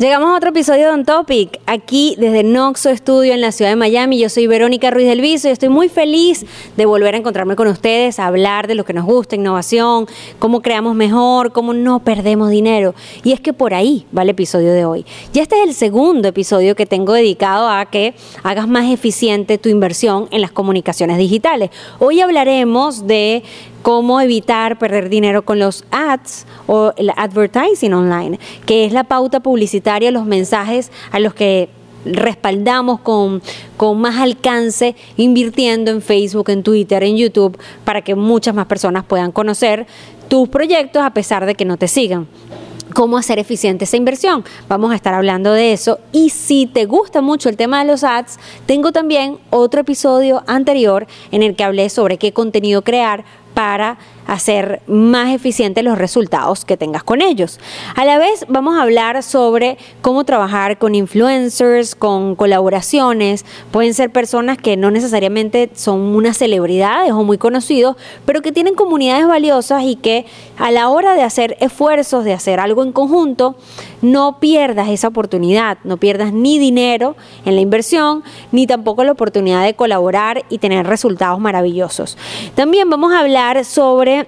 Llegamos a otro episodio de On Topic, aquí desde Noxo Studio en la ciudad de Miami. Yo soy Verónica Ruiz del Viso y estoy muy feliz de volver a encontrarme con ustedes, a hablar de lo que nos gusta, innovación, cómo creamos mejor, cómo no perdemos dinero. Y es que por ahí va el episodio de hoy. Ya este es el segundo episodio que tengo dedicado a que hagas más eficiente tu inversión en las comunicaciones digitales. Hoy hablaremos de cómo evitar perder dinero con los ads o el advertising online, que es la pauta publicitaria, los mensajes a los que respaldamos con, con más alcance invirtiendo en Facebook, en Twitter, en YouTube, para que muchas más personas puedan conocer tus proyectos a pesar de que no te sigan cómo hacer eficiente esa inversión. Vamos a estar hablando de eso. Y si te gusta mucho el tema de los ads, tengo también otro episodio anterior en el que hablé sobre qué contenido crear para hacer más eficientes los resultados que tengas con ellos. A la vez vamos a hablar sobre cómo trabajar con influencers, con colaboraciones. Pueden ser personas que no necesariamente son unas celebridades o muy conocidos, pero que tienen comunidades valiosas y que a la hora de hacer esfuerzos, de hacer algo en conjunto, no pierdas esa oportunidad, no pierdas ni dinero en la inversión, ni tampoco la oportunidad de colaborar y tener resultados maravillosos. También vamos a hablar sobre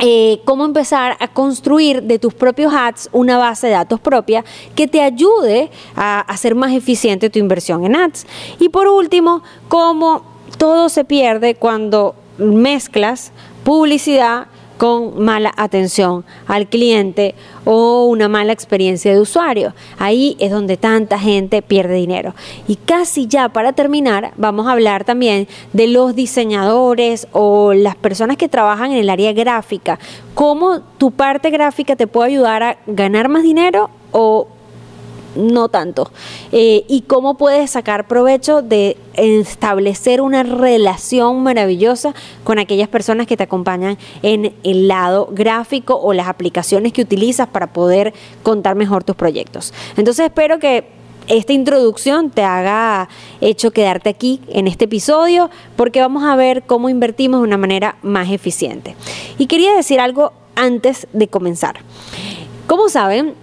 eh, cómo empezar a construir de tus propios ads una base de datos propia que te ayude a hacer más eficiente tu inversión en ads. Y por último, cómo todo se pierde cuando mezclas publicidad con mala atención al cliente o una mala experiencia de usuario. Ahí es donde tanta gente pierde dinero. Y casi ya para terminar, vamos a hablar también de los diseñadores o las personas que trabajan en el área gráfica. Cómo tu parte gráfica te puede ayudar a ganar más dinero o no tanto. Eh, y cómo puedes sacar provecho de establecer una relación maravillosa con aquellas personas que te acompañan en el lado gráfico o las aplicaciones que utilizas para poder contar mejor tus proyectos. Entonces espero que esta introducción te haga hecho quedarte aquí en este episodio porque vamos a ver cómo invertimos de una manera más eficiente. Y quería decir algo antes de comenzar. Como saben,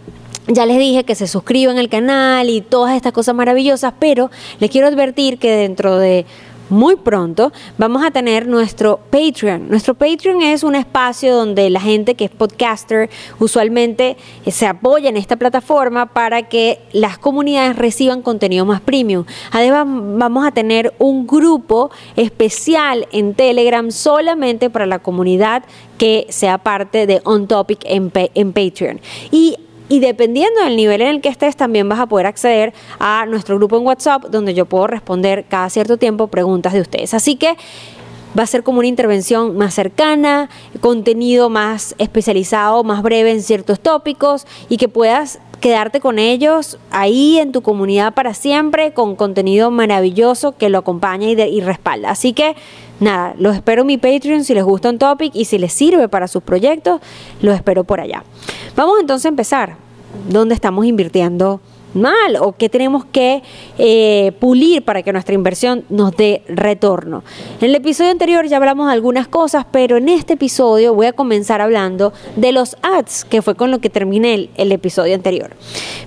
ya les dije que se suscriban al canal y todas estas cosas maravillosas, pero les quiero advertir que dentro de muy pronto vamos a tener nuestro Patreon. Nuestro Patreon es un espacio donde la gente que es podcaster usualmente eh, se apoya en esta plataforma para que las comunidades reciban contenido más premium. Además vamos a tener un grupo especial en Telegram solamente para la comunidad que sea parte de On Topic en, Patreon. Y y dependiendo del nivel en el que estés, también vas a poder acceder a nuestro grupo en WhatsApp, donde yo puedo responder cada cierto tiempo preguntas de ustedes. Así que va a ser como una intervención más cercana, contenido más especializado, más breve en ciertos tópicos y que puedas quedarte con ellos ahí en tu comunidad para siempre con contenido maravilloso que lo acompaña y, y respalda. Así que nada, los espero en mi Patreon si les gusta un topic y si les sirve para sus proyectos, los espero por allá. Vamos entonces a empezar. ¿Dónde estamos invirtiendo? mal o qué tenemos que eh, pulir para que nuestra inversión nos dé retorno. En el episodio anterior ya hablamos de algunas cosas, pero en este episodio voy a comenzar hablando de los ads, que fue con lo que terminé el, el episodio anterior.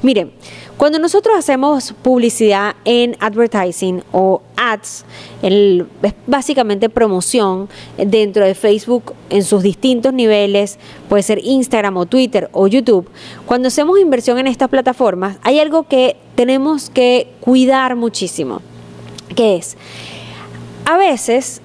Miren, cuando nosotros hacemos publicidad en advertising o ads, es básicamente promoción dentro de Facebook en sus distintos niveles, puede ser Instagram o Twitter o YouTube. Cuando hacemos inversión en estas plataformas, hay algo que tenemos que cuidar muchísimo, que es, a veces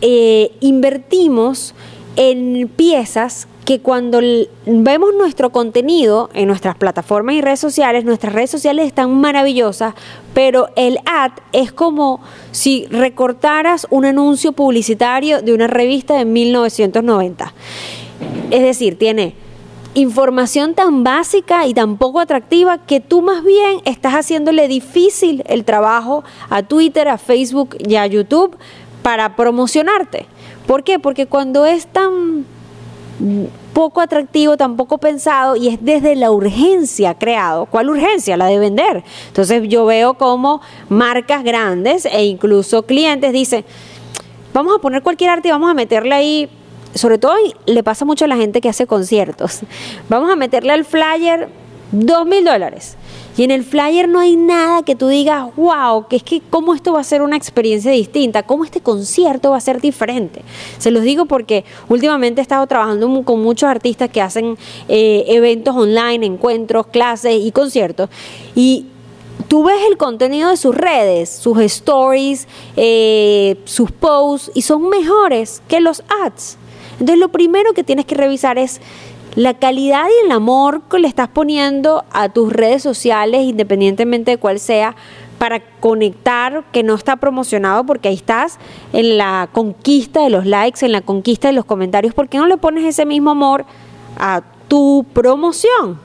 eh, invertimos en piezas que cuando vemos nuestro contenido en nuestras plataformas y redes sociales, nuestras redes sociales están maravillosas, pero el ad es como si recortaras un anuncio publicitario de una revista de 1990. Es decir, tiene información tan básica y tan poco atractiva que tú más bien estás haciéndole difícil el trabajo a Twitter, a Facebook y a YouTube para promocionarte. ¿Por qué? Porque cuando es tan poco atractivo, tampoco pensado y es desde la urgencia creado. ¿Cuál urgencia? La de vender. Entonces yo veo como marcas grandes e incluso clientes dicen, vamos a poner cualquier arte y vamos a meterle ahí, sobre todo le pasa mucho a la gente que hace conciertos, vamos a meterle al flyer dos mil dólares. Y en el flyer no hay nada que tú digas, wow, que es que cómo esto va a ser una experiencia distinta, cómo este concierto va a ser diferente. Se los digo porque últimamente he estado trabajando con muchos artistas que hacen eh, eventos online, encuentros, clases y conciertos. Y tú ves el contenido de sus redes, sus stories, eh, sus posts, y son mejores que los ads. Entonces lo primero que tienes que revisar es la calidad y el amor que le estás poniendo a tus redes sociales, independientemente de cuál sea, para conectar, que no está promocionado, porque ahí estás en la conquista de los likes, en la conquista de los comentarios. ¿Por qué no le pones ese mismo amor a tu promoción?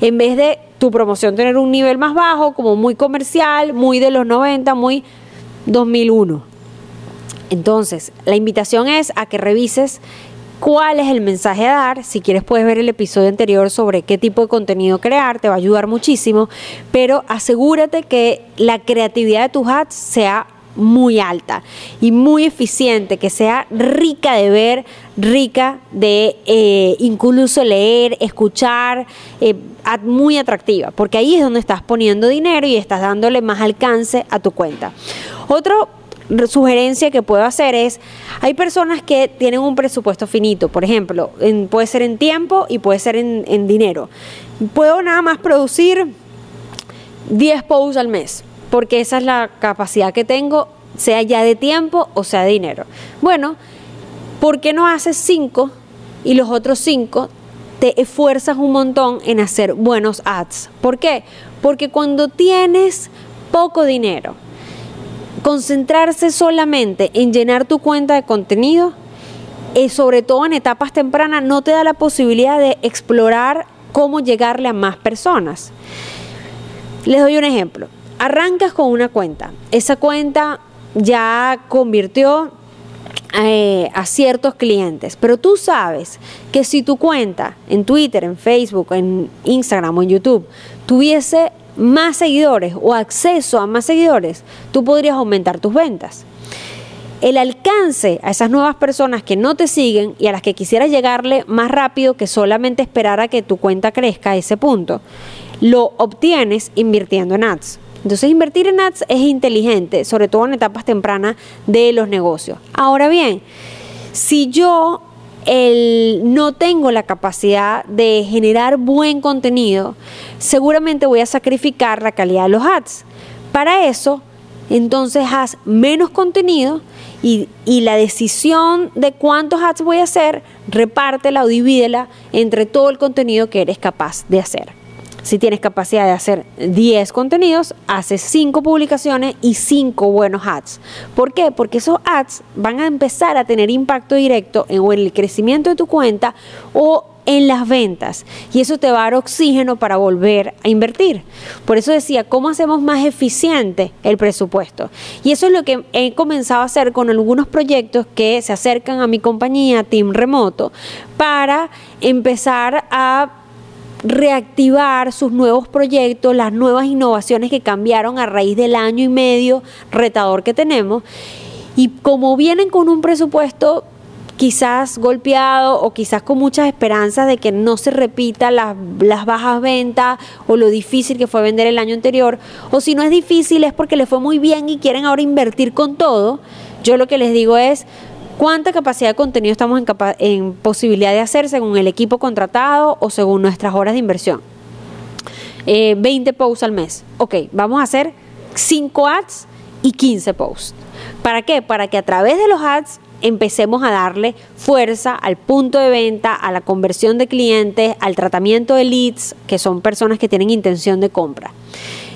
En vez de tu promoción tener un nivel más bajo, como muy comercial, muy de los 90, muy 2001. Entonces, la invitación es a que revises cuál es el mensaje a dar. Si quieres puedes ver el episodio anterior sobre qué tipo de contenido crear, te va a ayudar muchísimo, pero asegúrate que la creatividad de tus ads sea muy alta y muy eficiente, que sea rica de ver, rica de eh, incluso leer, escuchar, eh, muy atractiva, porque ahí es donde estás poniendo dinero y estás dándole más alcance a tu cuenta. Otro sugerencia que puedo hacer es, hay personas que tienen un presupuesto finito, por ejemplo, puede ser en tiempo y puede ser en, en dinero. Puedo nada más producir 10 posts al mes, porque esa es la capacidad que tengo, sea ya de tiempo o sea de dinero. Bueno, ¿por qué no haces 5 y los otros 5 te esfuerzas un montón en hacer buenos ads? ¿Por qué? Porque cuando tienes poco dinero, concentrarse solamente en llenar tu cuenta de contenido, eh, sobre todo en etapas tempranas, no te da la posibilidad de explorar cómo llegarle a más personas. Les doy un ejemplo. Arrancas con una cuenta. Esa cuenta ya convirtió eh, a ciertos clientes, pero tú sabes que si tu cuenta en Twitter, en Facebook, en Instagram o en YouTube tuviese más seguidores o acceso a más seguidores, tú podrías aumentar tus ventas. El alcance a esas nuevas personas que no te siguen y a las que quisieras llegarle más rápido que solamente esperar a que tu cuenta crezca a ese punto, lo obtienes invirtiendo en ads. Entonces invertir en ads es inteligente, sobre todo en etapas tempranas de los negocios. Ahora bien, si yo el, no tengo la capacidad de generar buen contenido, seguramente voy a sacrificar la calidad de los ads. Para eso, entonces haz menos contenido y, y, la decisión de cuántos ads voy a hacer, repártela o divídela entre todo el contenido que eres capaz de hacer. Si tienes capacidad de hacer 10 contenidos, haces 5 publicaciones y 5 buenos ads. ¿Por qué? Porque esos ads van a empezar a tener impacto directo en, el crecimiento de tu cuenta o en las ventas y eso te va a dar oxígeno para volver a invertir. Por eso decía, ¿cómo hacemos más eficiente el presupuesto? Y eso es lo que he comenzado a hacer con algunos proyectos que se acercan a mi compañía Team Remoto para empezar a reactivar sus nuevos proyectos, las nuevas innovaciones que cambiaron a raíz del año y medio retador que tenemos. Y como vienen con un presupuesto quizás golpeado o quizás con muchas esperanzas de que no se repita las, las, bajas ventas o lo difícil que fue vender el año anterior, o si no es difícil es porque le fue muy bien y quieren ahora invertir con todo, yo lo que les digo es, ¿Cuánta capacidad de contenido estamos en, en, posibilidad de hacer según el equipo contratado o según nuestras horas de inversión? 20 eh, posts al mes. Ok, vamos a hacer 5 ads y 15 posts. ¿Para qué? Para que a través de los ads empecemos a darle fuerza al punto de venta, a la conversión de clientes, al tratamiento de leads, que son personas que tienen intención de compra.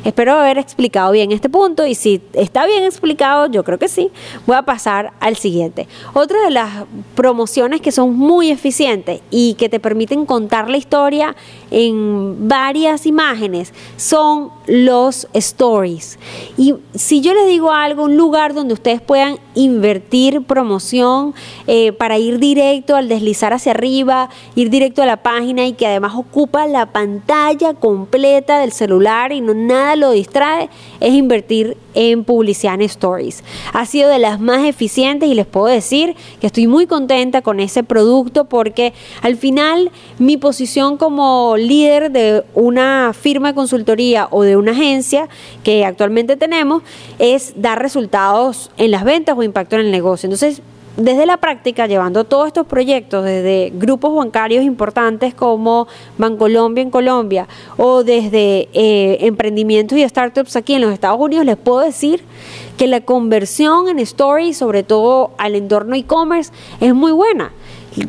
Espero haber explicado bien este punto y si está bien explicado, yo creo que sí, voy a pasar al siguiente. Otra de las promociones que son muy eficientes y que te permiten contar la historia en varias imágenes son los stories. Y si yo les digo algo, un lugar donde ustedes puedan invertir promoción eh, para ir directo al deslizar hacia arriba, ir directo a la página y que además ocupa la pantalla completa del celular y no nada lo distrae, es invertir en publicidad en stories. Ha sido de las más eficientes y les puedo decir que estoy muy contenta con ese producto porque al final mi posición como líder de una firma de consultoría o de una agencia que actualmente tenemos es dar resultados en las ventas o impacto en el negocio. Entonces, desde la práctica, llevando todos estos proyectos desde grupos bancarios importantes como Bancolombia en Colombia o desde eh, emprendimientos y startups aquí en los Estados Unidos, les puedo decir que la conversión en stories, sobre todo al entorno e-commerce, es muy buena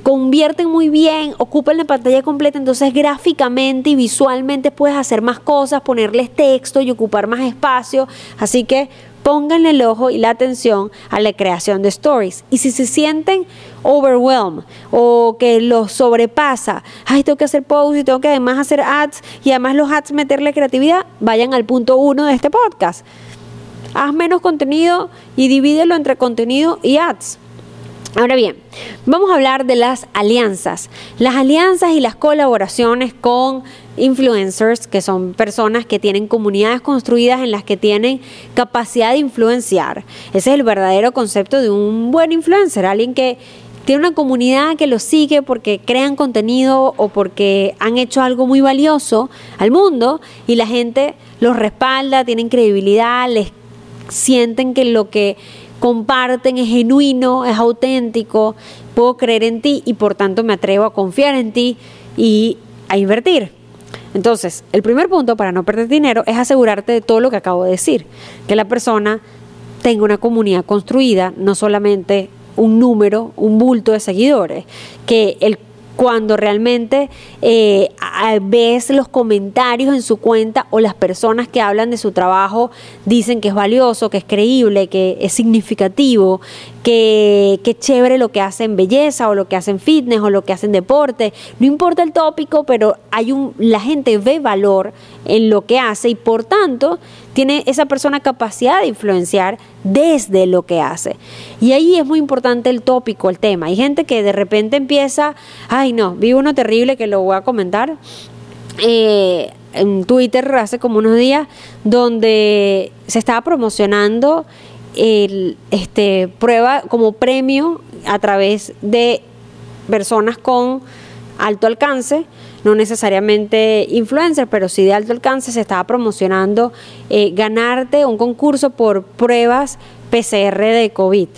convierten muy bien, ocupan la pantalla completa, entonces gráficamente y visualmente puedes hacer más cosas, ponerles texto y ocupar más espacio. Así que pongan el ojo y la atención a la creación de stories. Y si se sienten overwhelmed o que los sobrepasa, ay, tengo que hacer posts y tengo que además hacer ads y además los ads meterle creatividad, vayan al punto uno de este podcast. Haz menos contenido y divídelo entre contenido y ads. Ahora bien, vamos a hablar de las alianzas. Las alianzas y las colaboraciones con influencers, que son personas que tienen comunidades construidas en las que tienen capacidad de influenciar. Ese es el verdadero concepto de un buen influencer, alguien que tiene una comunidad que lo sigue porque crean contenido o porque han hecho algo muy valioso al mundo y la gente los respalda, tienen credibilidad, les sienten que lo que comparten es genuino, es auténtico, puedo creer en ti y por tanto me atrevo a confiar en ti y a invertir. Entonces, el primer punto para no perder dinero es asegurarte de todo lo que acabo de decir, que la persona tenga una comunidad construida, no solamente un número, un bulto de seguidores, que el cuando realmente eh, ves los comentarios en su cuenta o las personas que hablan de su trabajo dicen que es valioso, que es creíble, que es significativo, que, que chévere lo que hacen belleza o lo que hacen fitness o lo que hacen deporte. No importa el tópico, pero hay un, la gente ve valor en lo que hace y por tanto tiene esa persona capacidad de influenciar desde lo que hace. Y ahí es muy importante el tópico, el tema. Hay gente que de repente empieza, ay no, vi uno terrible que lo voy a comentar. Eh, en Twitter hace como unos días donde se estaba promocionando el este prueba como premio a través de personas con alto alcance no necesariamente influencer, pero sí de alto alcance, se estaba promocionando eh, ganarte un concurso por pruebas PCR de COVID.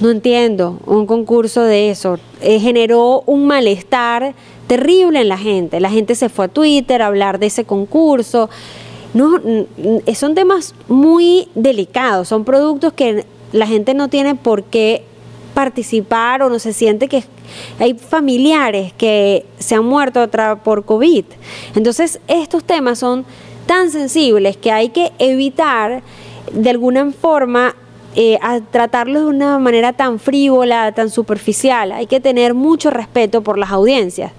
No entiendo, un concurso de eso. Eh, generó un malestar terrible en la gente. La gente se fue a Twitter a hablar de ese concurso. No, son temas muy delicados, son productos que la gente no tiene por qué participar o no se siente que hay familiares que se han muerto por COVID. Entonces, estos temas son tan sensibles que hay que evitar de alguna forma eh, tratarlos de una manera tan frívola, tan superficial. Hay que tener mucho respeto por las audiencias.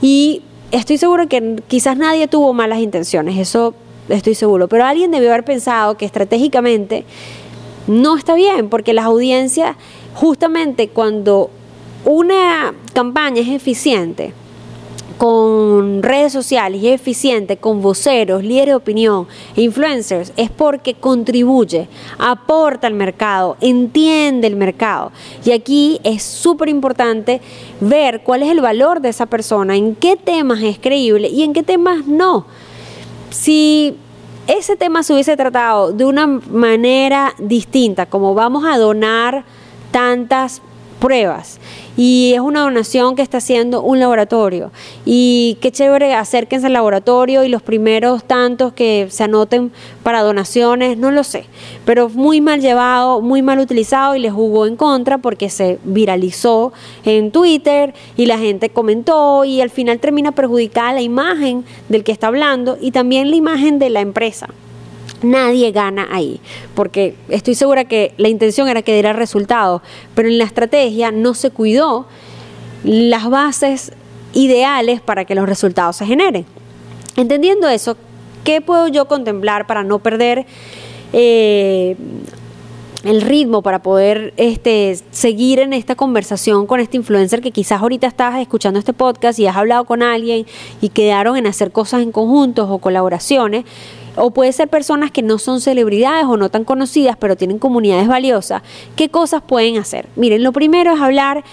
Y estoy seguro que quizás nadie tuvo malas intenciones, eso estoy seguro, pero alguien debió haber pensado que estratégicamente no está bien, porque las audiencias, justamente cuando una campaña es eficiente, con redes sociales y es eficiente con voceros, líderes de opinión influencers es porque contribuye, aporta al mercado, entiende el mercado. Y aquí es súper importante ver cuál es el valor de esa persona, en qué temas es creíble y en qué temas no. Si ese tema se hubiese tratado de una manera distinta, como vamos a donar tantas pruebas. Y es una donación que está haciendo un laboratorio. Y qué chévere acérquense al laboratorio y los primeros tantos que se anoten para donaciones, no lo sé, pero muy mal llevado, muy mal utilizado y les jugó en contra porque se viralizó en Twitter y la gente comentó y al final termina perjudicada la imagen del que está hablando y también la imagen de la empresa nadie gana ahí, porque estoy segura que la intención era que diera resultados, pero en la estrategia no se cuidó las bases ideales para que los resultados se generen. Entendiendo eso, ¿qué puedo yo contemplar para no perder eh, el ritmo para poder este, seguir en esta conversación con este influencer que quizás ahorita estás escuchando este podcast y has hablado con alguien y quedaron en hacer cosas en conjuntos o colaboraciones o puede ser personas que no son celebridades o no tan conocidas, pero tienen comunidades valiosas, ¿qué cosas pueden hacer? Miren, lo primero es hablar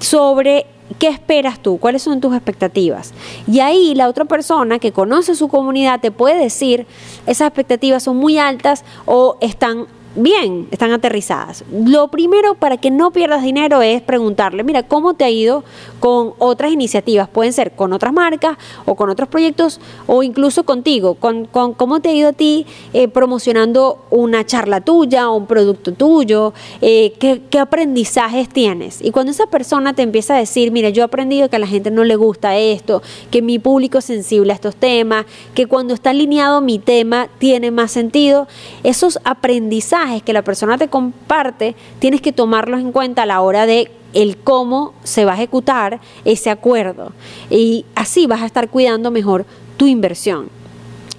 sobre ¿Qué esperas tú? ¿Cuáles son tus expectativas? Y ahí la otra persona que conoce su comunidad te puede decir, esas expectativas son muy altas o están bien, están aterrizadas. Lo primero para que no pierdas dinero es preguntarle, mira, ¿cómo te ha ido con otras iniciativas? Pueden ser con otras marcas o con otros proyectos o incluso contigo, con, cómo te ha ido a ti eh, promocionando una charla tuya o un producto tuyo, eh, ¿qué, qué aprendizajes tienes. Y cuando esa persona te empieza a decir, mira, yo he aprendido que a la gente no le gusta esto, que mi público es sensible a estos temas, que cuando está alineado mi tema tiene más sentido, esos aprendizajes que la persona te comparte, tienes que tomarlos en cuenta a la hora de el cómo se va a ejecutar ese acuerdo. Y así vas a estar cuidando mejor tu inversión.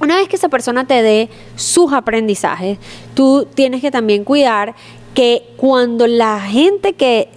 Una vez que esa persona te dé sus aprendizajes, tú tienes que también cuidar que cuando la gente que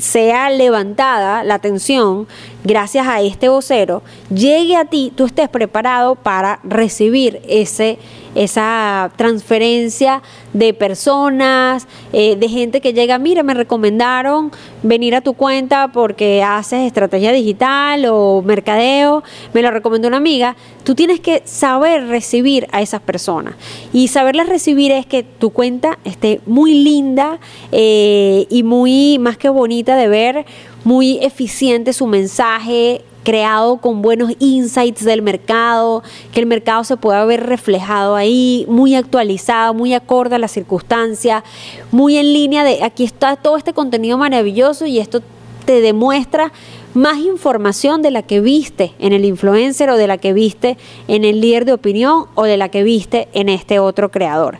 sea levantada la atención gracias a este vocero, llegue a ti, tú estés preparado para recibir ese esa transferencia de personas, eh, de gente que llega, mira, me recomendaron venir a tu cuenta porque haces estrategia digital o mercadeo, me lo recomendó una amiga, tú tienes que saber recibir a esas personas. Y saberlas recibir es que tu cuenta esté muy linda eh, y muy más que bonita de ver, muy eficiente su mensaje, creado con buenos insights del mercado, que el mercado se pueda ver reflejado ahí, muy actualizado, muy acorde a la circunstancia, muy en línea de aquí está todo este contenido maravilloso y esto te demuestra más información de la que viste en el influencer o de la que viste en el líder de opinión o de la que viste en este otro creador.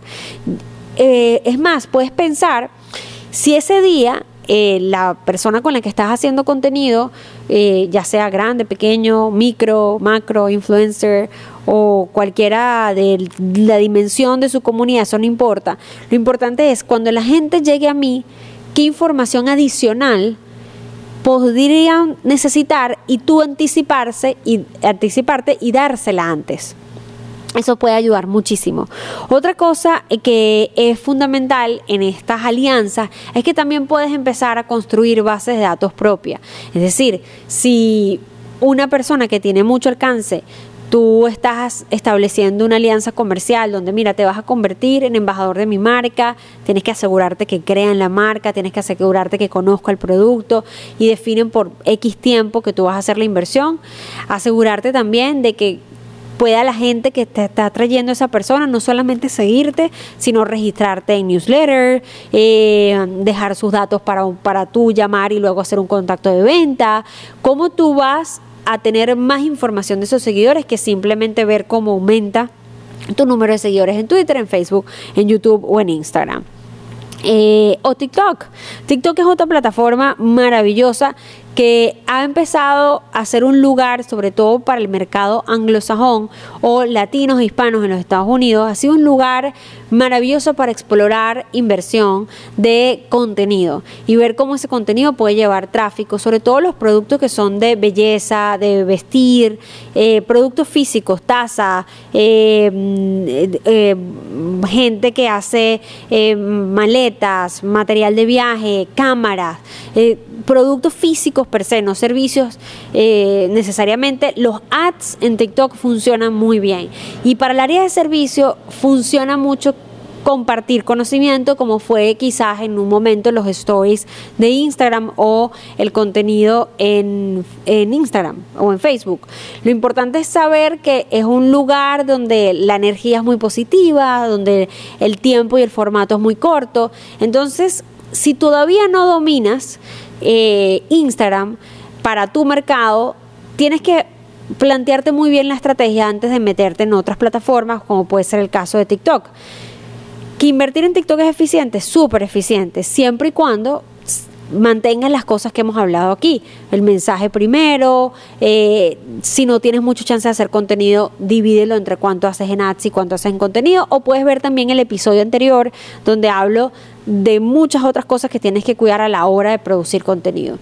Eh, es más, puedes pensar si ese día eh, la persona con la que estás haciendo contenido, eh, ya sea grande, pequeño, micro, macro, influencer o cualquiera de la dimensión de su comunidad, eso no importa. Lo importante es cuando la gente llegue a mí, qué información adicional podrían necesitar y tú anticiparse y anticiparte y dársela antes. Eso puede ayudar muchísimo. Otra cosa que es fundamental en estas alianzas es que también puedes empezar a construir bases de datos propias. Es decir, si una persona que tiene mucho alcance tú estás estableciendo una alianza comercial donde, mira, te vas a convertir en embajador de mi marca, tienes que asegurarte que crean la marca, tienes que asegurarte que conozca el producto y definen por X tiempo que tú vas a hacer la inversión, asegurarte también de que pueda la gente que te está trayendo esa persona no solamente seguirte, sino registrarte en newsletter, eh, dejar sus datos para, para tú llamar y luego hacer un contacto de venta. ¿Cómo tú vas a tener más información de esos seguidores que simplemente ver cómo aumenta tu número de seguidores en Twitter, en Facebook, en YouTube o en Instagram? Eh, o TikTok. TikTok es otra plataforma maravillosa que ha empezado a ser un lugar, sobre todo para el mercado anglosajón o latinos hispanos en los Estados Unidos, ha sido un lugar maravilloso para explorar inversión de contenido y ver cómo ese contenido puede llevar tráfico, sobre todo los productos que son de belleza, de vestir, eh, productos físicos, taza, eh, eh, gente que hace maletas, material de viaje, cámaras productos físicos per se, no servicios eh, necesariamente, los ads en TikTok funcionan muy bien. Y para el área de servicio funciona mucho compartir conocimiento como fue quizás en un momento los stories de Instagram o el contenido en, en, Instagram o en Facebook. Lo importante es saber que es un lugar donde la energía es muy positiva, donde el tiempo y el formato es muy corto. Entonces, si todavía no dominas eh, Instagram para tu mercado, tienes que plantearte muy bien la estrategia antes de meterte en otras plataformas, como puede ser el caso de TikTok. Que invertir en TikTok es eficiente, súper eficiente, siempre y cuando mantengas las cosas que hemos hablado aquí. El mensaje primero, eh, si no tienes mucha chance de hacer contenido, divídelo entre cuánto haces en ads y cuánto haces en contenido. O puedes ver también el episodio anterior donde hablo de muchas otras cosas que tienes que cuidar a la hora de producir contenido.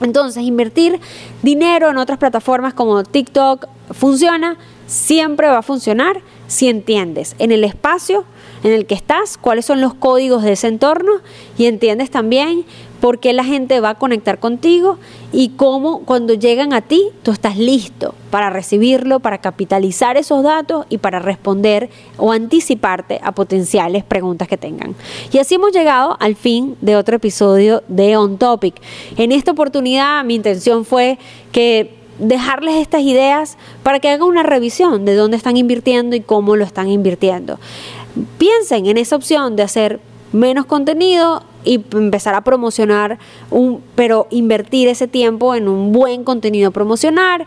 Entonces, invertir dinero en otras plataformas como TikTok, funciona, siempre va a funcionar si entiendes en el espacio en el que estás, cuáles son los códigos de ese entorno y entiendes también por qué la gente va a conectar contigo y cómo cuando llegan a ti tú estás listo para recibirlo, para capitalizar esos datos y para responder o anticiparte a potenciales preguntas que tengan. Y así hemos llegado al fin de otro episodio de On Topic. En esta oportunidad mi intención fue que dejarles estas ideas para que hagan una revisión de dónde están invirtiendo y cómo lo están invirtiendo. Piensen en esa opción de hacer menos contenido y empezar a promocionar un pero invertir ese tiempo en un buen contenido promocionar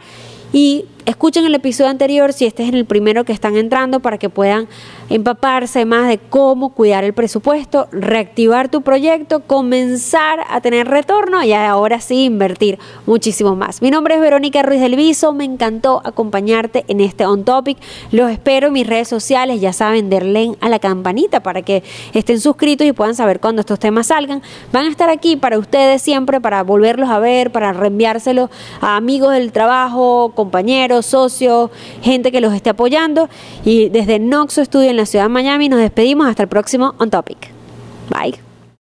y escuchen el episodio anterior si este es el primero que están entrando para que puedan empaparse más de cómo cuidar el presupuesto, reactivar tu proyecto, comenzar a tener retorno y ahora sí invertir muchísimo más. Mi nombre es Verónica Ruiz del Viso, me encantó acompañarte en este On Topic. Los espero en mis redes sociales, ya saben, denle a la campanita para que estén suscritos y puedan saber cuando estos temas salgan. Van a estar aquí para ustedes siempre, para volverlos a ver, para reenviárselos a amigos del trabajo, compañeros, socios, gente que los esté apoyando. Y desde Noxo Studio en la ciudad de Miami nos despedimos hasta el próximo On Topic. Bye.